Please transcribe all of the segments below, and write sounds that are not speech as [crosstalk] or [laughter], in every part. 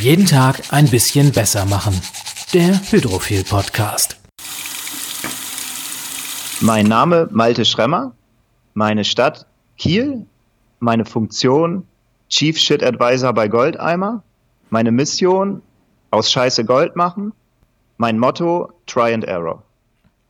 Jeden Tag ein bisschen besser machen. Der Hydrophil Podcast. Mein Name Malte Schremmer, meine Stadt Kiel, meine Funktion Chief Shit Advisor bei Goldeimer, meine Mission aus Scheiße Gold machen, mein Motto Try and Error.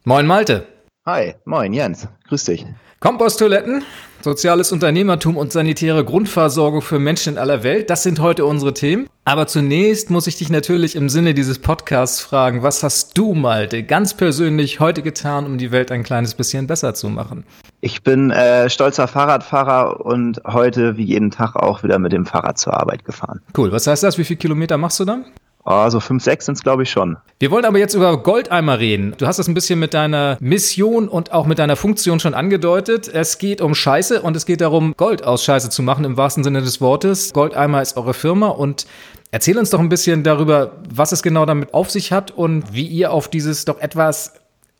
Moin Malte. Hi, moin Jens, grüß dich. Komposttoiletten, soziales Unternehmertum und sanitäre Grundversorgung für Menschen in aller Welt, das sind heute unsere Themen. Aber zunächst muss ich dich natürlich im Sinne dieses Podcasts fragen, was hast du, Malte, ganz persönlich heute getan, um die Welt ein kleines bisschen besser zu machen? Ich bin äh, stolzer Fahrradfahrer und heute wie jeden Tag auch wieder mit dem Fahrrad zur Arbeit gefahren. Cool, was heißt das? Wie viele Kilometer machst du dann? Oh, so fünf, sechs sind es, glaube ich, schon. Wir wollen aber jetzt über Goldeimer reden. Du hast das ein bisschen mit deiner Mission und auch mit deiner Funktion schon angedeutet. Es geht um Scheiße und es geht darum, Gold aus Scheiße zu machen, im wahrsten Sinne des Wortes. Goldeimer ist eure Firma und erzähl uns doch ein bisschen darüber, was es genau damit auf sich hat und wie ihr auf dieses doch etwas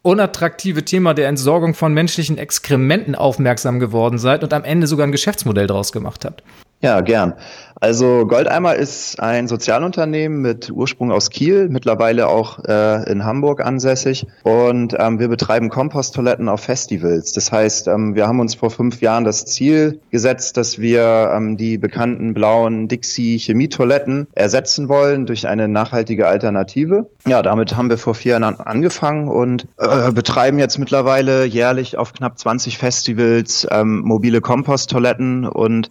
unattraktive Thema der Entsorgung von menschlichen Exkrementen aufmerksam geworden seid und am Ende sogar ein Geschäftsmodell daraus gemacht habt. Ja, gern. Also Goldeimer ist ein Sozialunternehmen mit Ursprung aus Kiel, mittlerweile auch äh, in Hamburg ansässig. Und ähm, wir betreiben Komposttoiletten auf Festivals. Das heißt, ähm, wir haben uns vor fünf Jahren das Ziel gesetzt, dass wir ähm, die bekannten blauen Dixie-Chemietoiletten ersetzen wollen durch eine nachhaltige Alternative. Ja, damit haben wir vor vier Jahren angefangen und äh, betreiben jetzt mittlerweile jährlich auf knapp 20 Festivals ähm, mobile Komposttoiletten und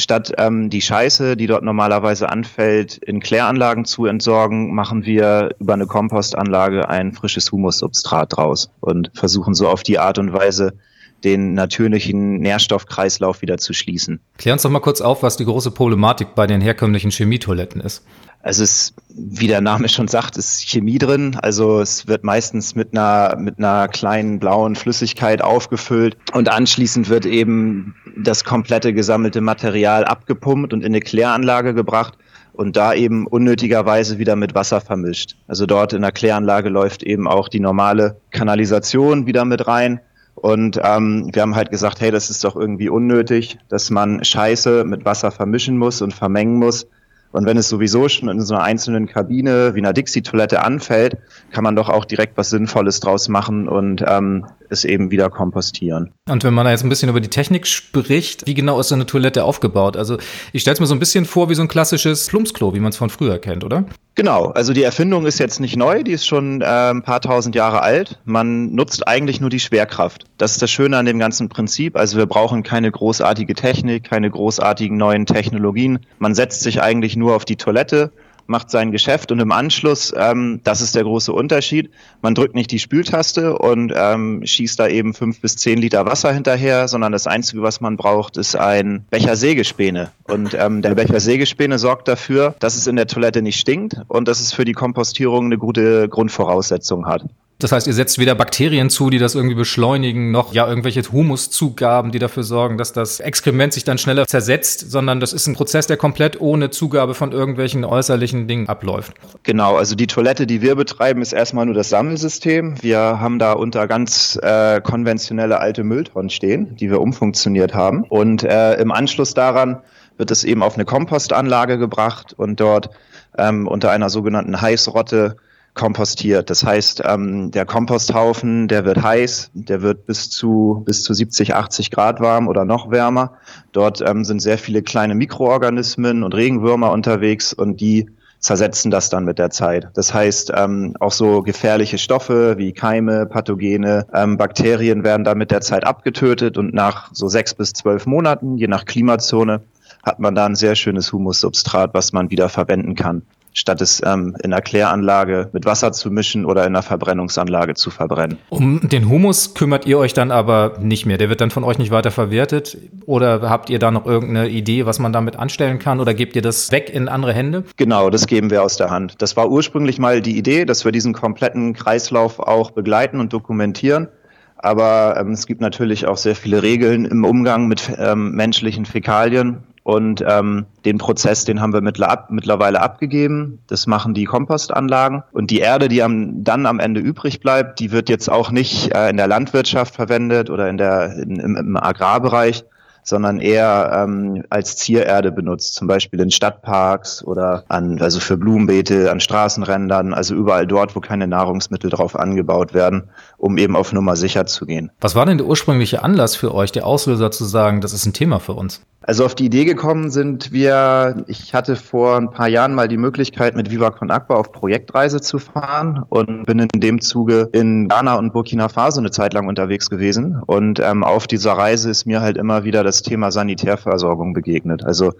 Statt ähm, die Scheiße, die dort normalerweise anfällt, in Kläranlagen zu entsorgen, machen wir über eine Kompostanlage ein frisches Humussubstrat draus und versuchen so auf die Art und Weise den natürlichen Nährstoffkreislauf wieder zu schließen. Klär uns doch mal kurz auf, was die große Problematik bei den herkömmlichen Chemietoiletten ist. Also es, wie der Name schon sagt, ist Chemie drin. Also es wird meistens mit einer, mit einer kleinen blauen Flüssigkeit aufgefüllt und anschließend wird eben das komplette gesammelte Material abgepumpt und in eine Kläranlage gebracht und da eben unnötigerweise wieder mit Wasser vermischt. Also dort in der Kläranlage läuft eben auch die normale Kanalisation wieder mit rein. Und ähm, wir haben halt gesagt, hey, das ist doch irgendwie unnötig, dass man Scheiße mit Wasser vermischen muss und vermengen muss. Und wenn es sowieso schon in so einer einzelnen Kabine wie einer Dixie-Toilette anfällt, kann man doch auch direkt was Sinnvolles draus machen und ähm, es eben wieder kompostieren. Und wenn man da jetzt ein bisschen über die Technik spricht, wie genau ist so eine Toilette aufgebaut? Also ich stelle es mir so ein bisschen vor wie so ein klassisches Plumpsklo, wie man es von früher kennt, oder? Genau, also die Erfindung ist jetzt nicht neu, die ist schon äh, ein paar tausend Jahre alt. Man nutzt eigentlich nur die Schwerkraft. Das ist das Schöne an dem ganzen Prinzip. Also wir brauchen keine großartige Technik, keine großartigen neuen Technologien. Man setzt sich eigentlich nur auf die Toilette macht sein Geschäft und im Anschluss, ähm, das ist der große Unterschied, man drückt nicht die Spültaste und ähm, schießt da eben fünf bis zehn Liter Wasser hinterher, sondern das Einzige, was man braucht, ist ein Becher Sägespäne. Und ähm, der Becher Sägespäne sorgt dafür, dass es in der Toilette nicht stinkt und dass es für die Kompostierung eine gute Grundvoraussetzung hat. Das heißt, ihr setzt weder Bakterien zu, die das irgendwie beschleunigen, noch ja irgendwelche Humuszugaben, die dafür sorgen, dass das Exkrement sich dann schneller zersetzt, sondern das ist ein Prozess, der komplett ohne Zugabe von irgendwelchen äußerlichen Dingen abläuft. Genau, also die Toilette, die wir betreiben, ist erstmal nur das Sammelsystem. Wir haben da unter ganz äh, konventionelle alte Mülltonnen stehen, die wir umfunktioniert haben. Und äh, im Anschluss daran wird es eben auf eine Kompostanlage gebracht und dort ähm, unter einer sogenannten Heißrotte kompostiert. Das heißt, ähm, der Komposthaufen, der wird heiß, der wird bis zu bis zu 70, 80 Grad warm oder noch wärmer. Dort ähm, sind sehr viele kleine Mikroorganismen und Regenwürmer unterwegs und die zersetzen das dann mit der Zeit. Das heißt, ähm, auch so gefährliche Stoffe wie Keime, Pathogene, ähm, Bakterien werden dann mit der Zeit abgetötet und nach so sechs bis zwölf Monaten, je nach Klimazone, hat man da ein sehr schönes Humussubstrat, was man wieder verwenden kann statt es ähm, in einer Kläranlage mit Wasser zu mischen oder in einer Verbrennungsanlage zu verbrennen. Um den Humus kümmert ihr euch dann aber nicht mehr. Der wird dann von euch nicht weiter verwertet? Oder habt ihr da noch irgendeine Idee, was man damit anstellen kann? Oder gebt ihr das weg in andere Hände? Genau, das geben wir aus der Hand. Das war ursprünglich mal die Idee, dass wir diesen kompletten Kreislauf auch begleiten und dokumentieren. Aber ähm, es gibt natürlich auch sehr viele Regeln im Umgang mit ähm, menschlichen Fäkalien. Und ähm, den Prozess, den haben wir mittlerweile abgegeben. Das machen die Kompostanlagen. Und die Erde, die am, dann am Ende übrig bleibt, die wird jetzt auch nicht äh, in der Landwirtschaft verwendet oder in der, in, im, im Agrarbereich, sondern eher ähm, als Ziererde benutzt, zum Beispiel in Stadtparks oder an, also für Blumenbeete, an Straßenrändern, also überall dort, wo keine Nahrungsmittel drauf angebaut werden, um eben auf Nummer sicher zu gehen. Was war denn der ursprüngliche Anlass für euch, der Auslöser zu sagen, das ist ein Thema für uns? Also auf die Idee gekommen sind wir, ich hatte vor ein paar Jahren mal die Möglichkeit, mit Viva Con Aqua auf Projektreise zu fahren und bin in dem Zuge in Ghana und Burkina Faso eine Zeit lang unterwegs gewesen. Und ähm, auf dieser Reise ist mir halt immer wieder das Thema Sanitärversorgung begegnet. Also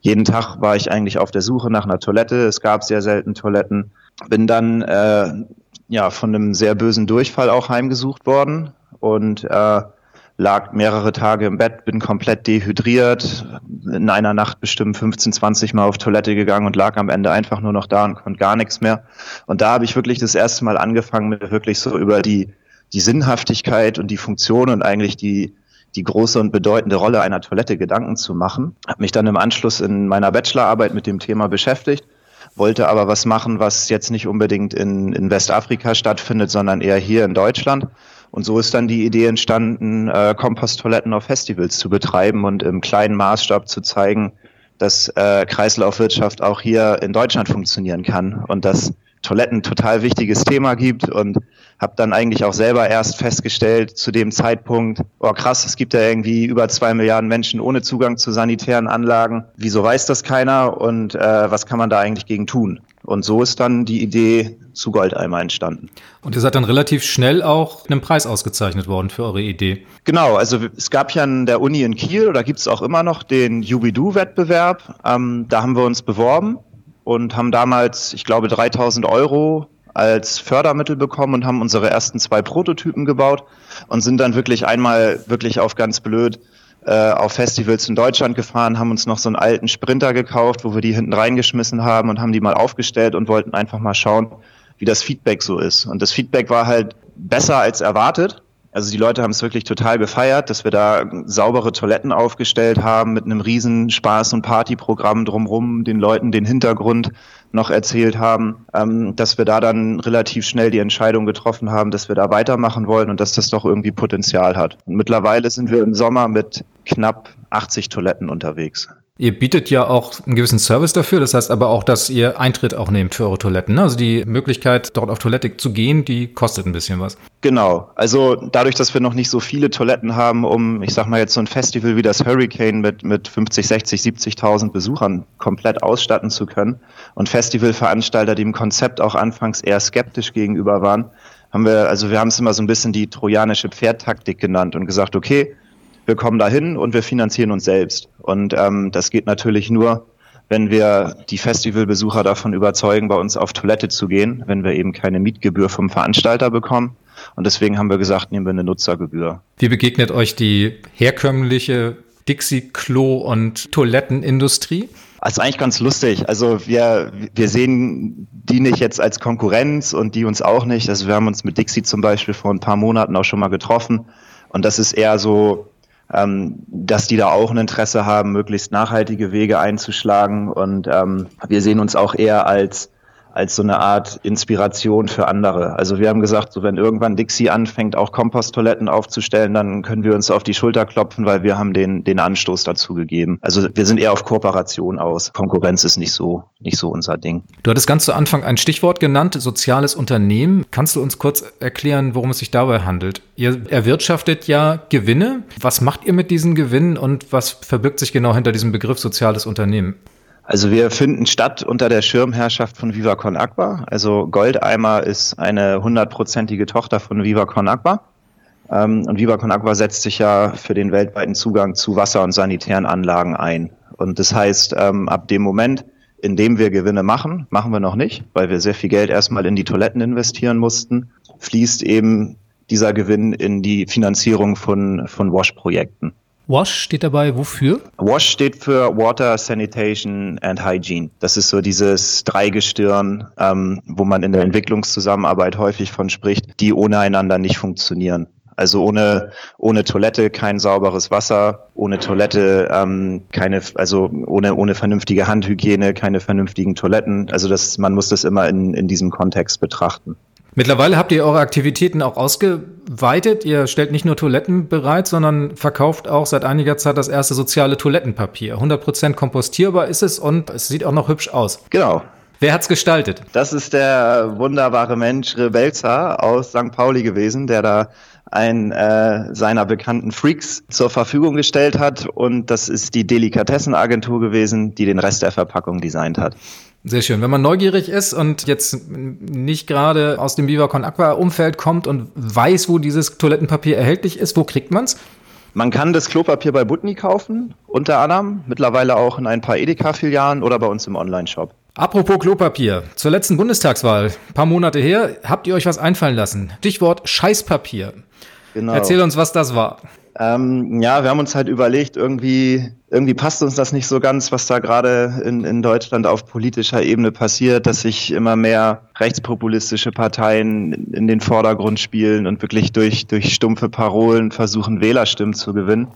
jeden Tag war ich eigentlich auf der Suche nach einer Toilette. Es gab sehr selten Toiletten. Bin dann äh, ja von einem sehr bösen Durchfall auch heimgesucht worden und äh, lag mehrere Tage im Bett, bin komplett dehydriert, in einer Nacht bestimmt 15, 20 Mal auf Toilette gegangen und lag am Ende einfach nur noch da und konnte gar nichts mehr. Und da habe ich wirklich das erste Mal angefangen, mir wirklich so über die, die Sinnhaftigkeit und die Funktion und eigentlich die, die große und bedeutende Rolle einer Toilette Gedanken zu machen. Habe mich dann im Anschluss in meiner Bachelorarbeit mit dem Thema beschäftigt, wollte aber was machen, was jetzt nicht unbedingt in, in Westafrika stattfindet, sondern eher hier in Deutschland und so ist dann die Idee entstanden, äh, Komposttoiletten auf Festivals zu betreiben und im kleinen Maßstab zu zeigen, dass äh, Kreislaufwirtschaft auch hier in Deutschland funktionieren kann und dass Toiletten total wichtiges Thema gibt und habe dann eigentlich auch selber erst festgestellt zu dem Zeitpunkt, oh krass, es gibt ja irgendwie über zwei Milliarden Menschen ohne Zugang zu sanitären Anlagen. Wieso weiß das keiner und äh, was kann man da eigentlich gegen tun? Und so ist dann die Idee zu Goldeimer entstanden. Und ihr seid dann relativ schnell auch einem Preis ausgezeichnet worden für eure Idee. Genau, also es gab ja an der Uni in Kiel, oder gibt es auch immer noch den Jubidu-Wettbewerb. Ähm, da haben wir uns beworben und haben damals, ich glaube, 3000 Euro als Fördermittel bekommen und haben unsere ersten zwei Prototypen gebaut und sind dann wirklich einmal wirklich auf ganz blöd äh, auf Festivals in Deutschland gefahren, haben uns noch so einen alten Sprinter gekauft, wo wir die hinten reingeschmissen haben und haben die mal aufgestellt und wollten einfach mal schauen, wie das Feedback so ist. Und das Feedback war halt besser als erwartet. Also die Leute haben es wirklich total gefeiert, dass wir da saubere Toiletten aufgestellt haben mit einem riesen Spaß- und Partyprogramm drumrum, den Leuten den Hintergrund noch erzählt haben, ähm, dass wir da dann relativ schnell die Entscheidung getroffen haben, dass wir da weitermachen wollen und dass das doch irgendwie Potenzial hat. Und mittlerweile sind wir im Sommer mit knapp 80 Toiletten unterwegs. Ihr bietet ja auch einen gewissen Service dafür, das heißt aber auch, dass ihr Eintritt auch nehmt für eure Toiletten. Ne? Also die Möglichkeit, dort auf Toilette zu gehen, die kostet ein bisschen was. Genau, also dadurch, dass wir noch nicht so viele Toiletten haben, um, ich sag mal jetzt so ein Festival wie das Hurricane mit, mit 50, 60, 70.000 Besuchern komplett ausstatten zu können und Festivalveranstalter, die im Konzept auch anfangs eher skeptisch gegenüber waren, haben wir, also wir haben es immer so ein bisschen die trojanische Pferdtaktik genannt und gesagt, okay, wir kommen dahin und wir finanzieren uns selbst. Und ähm, das geht natürlich nur, wenn wir die Festivalbesucher davon überzeugen, bei uns auf Toilette zu gehen, wenn wir eben keine Mietgebühr vom Veranstalter bekommen. Und deswegen haben wir gesagt, nehmen wir eine Nutzergebühr. Wie begegnet euch die herkömmliche Dixie-Klo- und Toilettenindustrie? Das ist eigentlich ganz lustig. Also wir, wir sehen die nicht jetzt als Konkurrenz und die uns auch nicht. Also wir haben uns mit Dixie zum Beispiel vor ein paar Monaten auch schon mal getroffen. Und das ist eher so ähm, dass die da auch ein Interesse haben, möglichst nachhaltige Wege einzuschlagen. Und ähm, wir sehen uns auch eher als als so eine Art Inspiration für andere. Also wir haben gesagt, so wenn irgendwann Dixie anfängt, auch Komposttoiletten aufzustellen, dann können wir uns auf die Schulter klopfen, weil wir haben den, den Anstoß dazu gegeben. Also wir sind eher auf Kooperation aus. Konkurrenz ist nicht so, nicht so unser Ding. Du hattest ganz zu Anfang ein Stichwort genannt, soziales Unternehmen. Kannst du uns kurz erklären, worum es sich dabei handelt? Ihr erwirtschaftet ja Gewinne. Was macht ihr mit diesen Gewinnen und was verbirgt sich genau hinter diesem Begriff soziales Unternehmen? Also wir finden statt unter der Schirmherrschaft von Viva Con Aqua. Also Goldeimer ist eine hundertprozentige Tochter von Viva Con Aqua. Ähm, und Viva Con Aqua setzt sich ja für den weltweiten Zugang zu Wasser- und sanitären Anlagen ein. Und das heißt, ähm, ab dem Moment, in dem wir Gewinne machen, machen wir noch nicht, weil wir sehr viel Geld erstmal in die Toiletten investieren mussten, fließt eben dieser Gewinn in die Finanzierung von, von Wash-Projekten. WASH steht dabei wofür? WASH steht für Water, Sanitation and Hygiene. Das ist so dieses Dreigestirn, ähm, wo man in der Entwicklungszusammenarbeit häufig von spricht, die ohne einander nicht funktionieren. Also ohne, ohne Toilette kein sauberes Wasser, ohne Toilette ähm, keine, also ohne, ohne vernünftige Handhygiene, keine vernünftigen Toiletten. Also das, man muss das immer in, in diesem Kontext betrachten. Mittlerweile habt ihr eure Aktivitäten auch ausgeweitet. Ihr stellt nicht nur Toiletten bereit, sondern verkauft auch seit einiger Zeit das erste soziale Toilettenpapier. 100% kompostierbar ist es und es sieht auch noch hübsch aus. Genau. Wer hat's gestaltet? Das ist der wunderbare Mensch Rebelza aus St. Pauli gewesen, der da einen äh, seiner bekannten Freaks zur Verfügung gestellt hat. Und das ist die Delikatessenagentur gewesen, die den Rest der Verpackung designt hat. Sehr schön. Wenn man neugierig ist und jetzt nicht gerade aus dem Viva Con Aqua Umfeld kommt und weiß, wo dieses Toilettenpapier erhältlich ist, wo kriegt man's? Man kann das Klopapier bei Butni kaufen, unter anderem, mittlerweile auch in ein paar Edeka-Filialen oder bei uns im Online-Shop. Apropos Klopapier. Zur letzten Bundestagswahl, paar Monate her, habt ihr euch was einfallen lassen. Stichwort Scheißpapier. Genau. Erzähl uns, was das war. Ähm, ja, wir haben uns halt überlegt, irgendwie, irgendwie passt uns das nicht so ganz, was da gerade in, in Deutschland auf politischer Ebene passiert, dass sich immer mehr rechtspopulistische Parteien in den Vordergrund spielen und wirklich durch, durch stumpfe Parolen versuchen, Wählerstimmen zu gewinnen.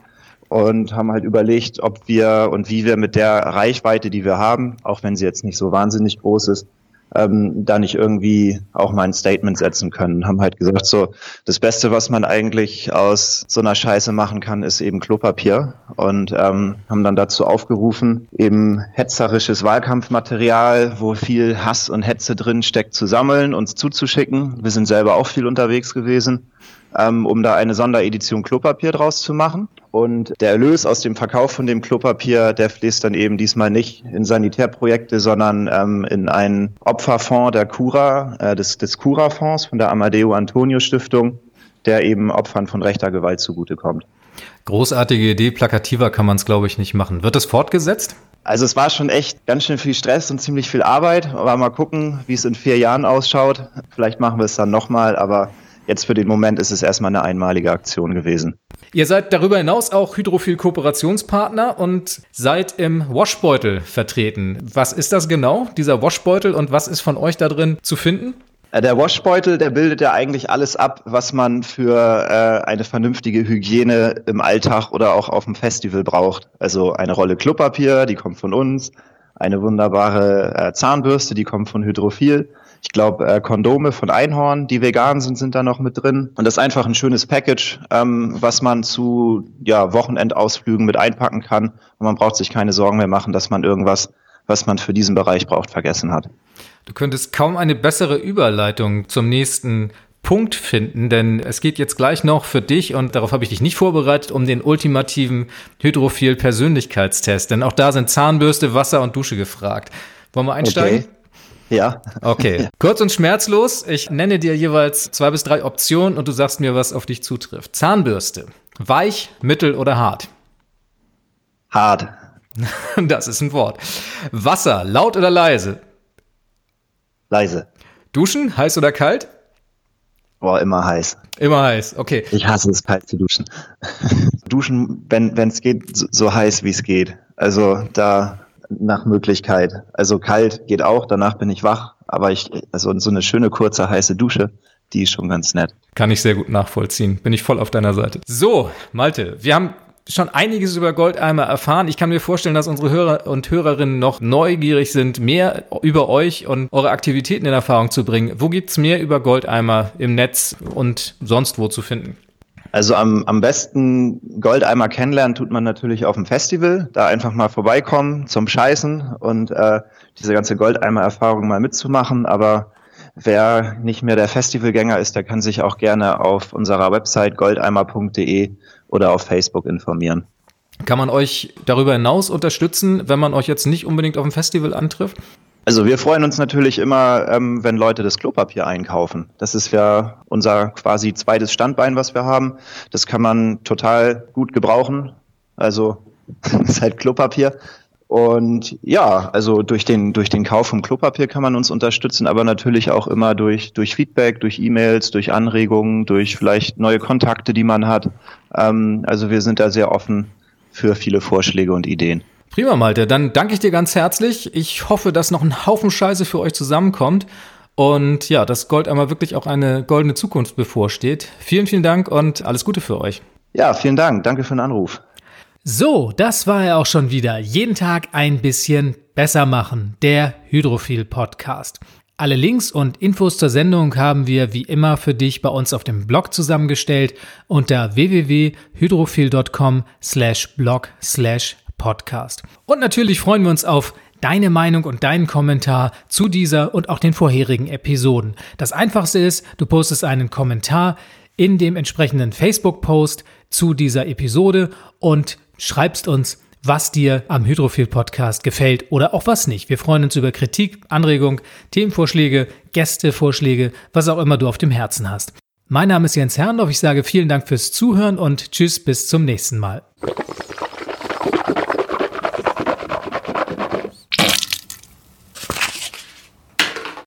Und haben halt überlegt, ob wir und wie wir mit der Reichweite, die wir haben, auch wenn sie jetzt nicht so wahnsinnig groß ist, ähm, da nicht irgendwie auch mal ein Statement setzen können. Haben halt gesagt, so das Beste, was man eigentlich aus so einer Scheiße machen kann, ist eben Klopapier und ähm, haben dann dazu aufgerufen, eben hetzerisches Wahlkampfmaterial, wo viel Hass und Hetze drin steckt, zu sammeln, uns zuzuschicken. Wir sind selber auch viel unterwegs gewesen ähm, um da eine Sonderedition Klopapier draus zu machen. Und der Erlös aus dem Verkauf von dem Klopapier, der fließt dann eben diesmal nicht in Sanitärprojekte, sondern ähm, in einen Opferfonds der Cura, äh, des, des Cura-Fonds von der Amadeo Antonio Stiftung, der eben Opfern von rechter Gewalt zugutekommt. Großartige Idee, plakativer kann man es, glaube ich, nicht machen. Wird es fortgesetzt? Also es war schon echt ganz schön viel Stress und ziemlich viel Arbeit, aber mal gucken, wie es in vier Jahren ausschaut. Vielleicht machen wir es dann nochmal, aber Jetzt für den Moment ist es erstmal eine einmalige Aktion gewesen. Ihr seid darüber hinaus auch Hydrophil-Kooperationspartner und seid im Washbeutel vertreten. Was ist das genau, dieser Washbeutel, und was ist von euch da drin zu finden? Äh, der Washbeutel, der bildet ja eigentlich alles ab, was man für äh, eine vernünftige Hygiene im Alltag oder auch auf dem Festival braucht. Also eine Rolle Klopapier, die kommt von uns, eine wunderbare äh, Zahnbürste, die kommt von Hydrophil ich glaube, äh, Kondome von Einhorn, die vegan sind, sind da noch mit drin. Und das ist einfach ein schönes Package, ähm, was man zu ja, Wochenendausflügen mit einpacken kann. Und man braucht sich keine Sorgen mehr machen, dass man irgendwas, was man für diesen Bereich braucht, vergessen hat. Du könntest kaum eine bessere Überleitung zum nächsten Punkt finden, denn es geht jetzt gleich noch für dich und darauf habe ich dich nicht vorbereitet, um den ultimativen Hydrophil-Persönlichkeitstest, denn auch da sind Zahnbürste, Wasser und Dusche gefragt. Wollen wir einsteigen? Okay. Ja. Okay. Kurz und schmerzlos. Ich nenne dir jeweils zwei bis drei Optionen und du sagst mir, was auf dich zutrifft. Zahnbürste. Weich, mittel oder hart? Hart. [laughs] Das ist ein Wort. Wasser, laut oder leise? Leise. Duschen, heiß oder kalt? Boah, immer heiß. Immer heiß, okay. Ich hasse es, kalt zu duschen. [laughs] duschen, wenn es geht, so, so heiß wie es geht. Also da nach Möglichkeit. Also kalt geht auch, danach bin ich wach, aber ich, also so eine schöne kurze heiße Dusche, die ist schon ganz nett. Kann ich sehr gut nachvollziehen. Bin ich voll auf deiner Seite. So, Malte, wir haben schon einiges über Goldeimer erfahren. Ich kann mir vorstellen, dass unsere Hörer und Hörerinnen noch neugierig sind, mehr über euch und eure Aktivitäten in Erfahrung zu bringen. Wo gibt's mehr über Goldeimer im Netz und sonst wo zu finden? Also am, am besten Goldeimer kennenlernen tut man natürlich auf dem Festival. Da einfach mal vorbeikommen zum Scheißen und äh, diese ganze Goldeimer-Erfahrung mal mitzumachen. Aber wer nicht mehr der Festivalgänger ist, der kann sich auch gerne auf unserer Website goldeimer.de oder auf Facebook informieren. Kann man euch darüber hinaus unterstützen, wenn man euch jetzt nicht unbedingt auf dem Festival antrifft? Also wir freuen uns natürlich immer, ähm, wenn Leute das Klopapier einkaufen. Das ist ja unser quasi zweites Standbein, was wir haben. Das kann man total gut gebrauchen. Also [laughs] ist halt Klopapier. Und ja, also durch den, durch den Kauf vom Klopapier kann man uns unterstützen, aber natürlich auch immer durch, durch Feedback, durch E-Mails, durch Anregungen, durch vielleicht neue Kontakte, die man hat. Ähm, also wir sind da sehr offen für viele Vorschläge und Ideen. Prima, Malte. Dann danke ich dir ganz herzlich. Ich hoffe, dass noch ein Haufen Scheiße für euch zusammenkommt. Und ja, dass Gold einmal wirklich auch eine goldene Zukunft bevorsteht. Vielen, vielen Dank und alles Gute für euch. Ja, vielen Dank. Danke für den Anruf. So, das war er auch schon wieder. Jeden Tag ein bisschen besser machen. Der Hydrophil Podcast. Alle Links und Infos zur Sendung haben wir wie immer für dich bei uns auf dem Blog zusammengestellt unter www.hydrophil.com slash blog slash podcast. Und natürlich freuen wir uns auf deine Meinung und deinen Kommentar zu dieser und auch den vorherigen Episoden. Das einfachste ist, du postest einen Kommentar in dem entsprechenden Facebook-Post zu dieser Episode und schreibst uns, was dir am Hydrophil Podcast gefällt oder auch was nicht. Wir freuen uns über Kritik, Anregung, Themenvorschläge, Gästevorschläge, was auch immer du auf dem Herzen hast. Mein Name ist Jens Herrndorf. Ich sage vielen Dank fürs Zuhören und tschüss bis zum nächsten Mal.